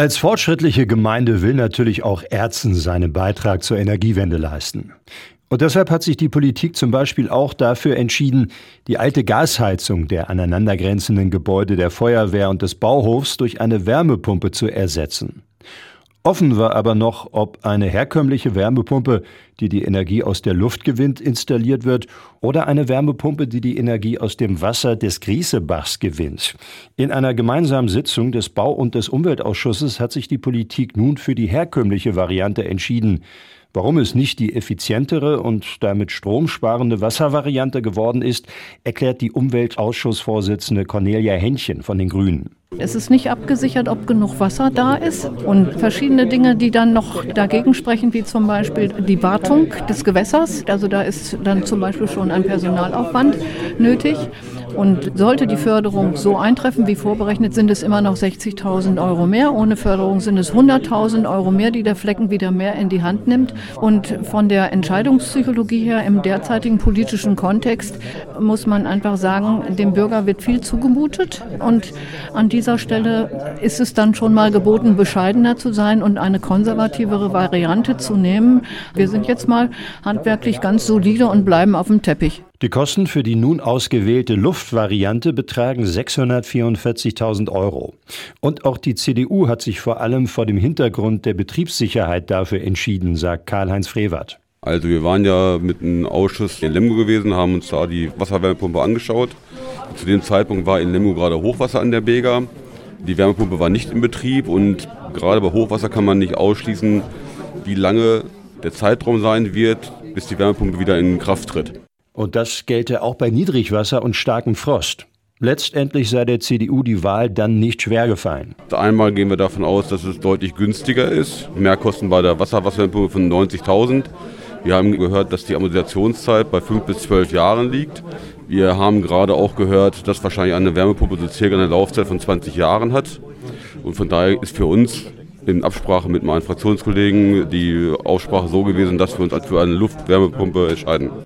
Als fortschrittliche Gemeinde will natürlich auch Erzen seinen Beitrag zur Energiewende leisten. Und deshalb hat sich die Politik zum Beispiel auch dafür entschieden, die alte Gasheizung der aneinandergrenzenden Gebäude der Feuerwehr und des Bauhofs durch eine Wärmepumpe zu ersetzen. Offen war aber noch, ob eine herkömmliche Wärmepumpe, die die Energie aus der Luft gewinnt, installiert wird oder eine Wärmepumpe, die die Energie aus dem Wasser des Griesebachs gewinnt. In einer gemeinsamen Sitzung des Bau- und des Umweltausschusses hat sich die Politik nun für die herkömmliche Variante entschieden. Warum es nicht die effizientere und damit stromsparende Wasservariante geworden ist, erklärt die Umweltausschussvorsitzende Cornelia Henchen von den Grünen. Es ist nicht abgesichert, ob genug Wasser da ist und verschiedene Dinge, die dann noch dagegen sprechen, wie zum Beispiel die Wartung des Gewässers. Also da ist dann zum Beispiel schon ein Personalaufwand nötig. Und sollte die Förderung so eintreffen wie vorberechnet, sind es immer noch 60.000 Euro mehr. Ohne Förderung sind es 100.000 Euro mehr, die der Flecken wieder mehr in die Hand nimmt. Und von der Entscheidungspsychologie her im derzeitigen politischen Kontext muss man einfach sagen, dem Bürger wird viel zugemutet. Und an dieser Stelle ist es dann schon mal geboten, bescheidener zu sein und eine konservativere Variante zu nehmen. Wir sind jetzt mal handwerklich ganz solide und bleiben auf dem Teppich. Die Kosten für die nun ausgewählte Luftvariante betragen 644.000 Euro. Und auch die CDU hat sich vor allem vor dem Hintergrund der Betriebssicherheit dafür entschieden, sagt Karl-Heinz Frevert. Also wir waren ja mit einem Ausschuss in Lemgo gewesen, haben uns da die Wasserwärmepumpe angeschaut. Zu dem Zeitpunkt war in Lemgo gerade Hochwasser an der Bega. Die Wärmepumpe war nicht in Betrieb und gerade bei Hochwasser kann man nicht ausschließen, wie lange der Zeitraum sein wird, bis die Wärmepumpe wieder in Kraft tritt. Und das gelte auch bei Niedrigwasser und starkem Frost. Letztendlich sei der CDU die Wahl dann nicht schwer gefallen. Einmal gehen wir davon aus, dass es deutlich günstiger ist. Mehrkosten bei der Wasserwasserpumpe von 90.000. Wir haben gehört, dass die Amortisationszeit bei 5 bis 12 Jahren liegt. Wir haben gerade auch gehört, dass wahrscheinlich eine Wärmepumpe so circa eine Laufzeit von 20 Jahren hat. Und von daher ist für uns in Absprache mit meinen Fraktionskollegen die Aussprache so gewesen, dass wir uns für eine Luftwärmepumpe entscheiden.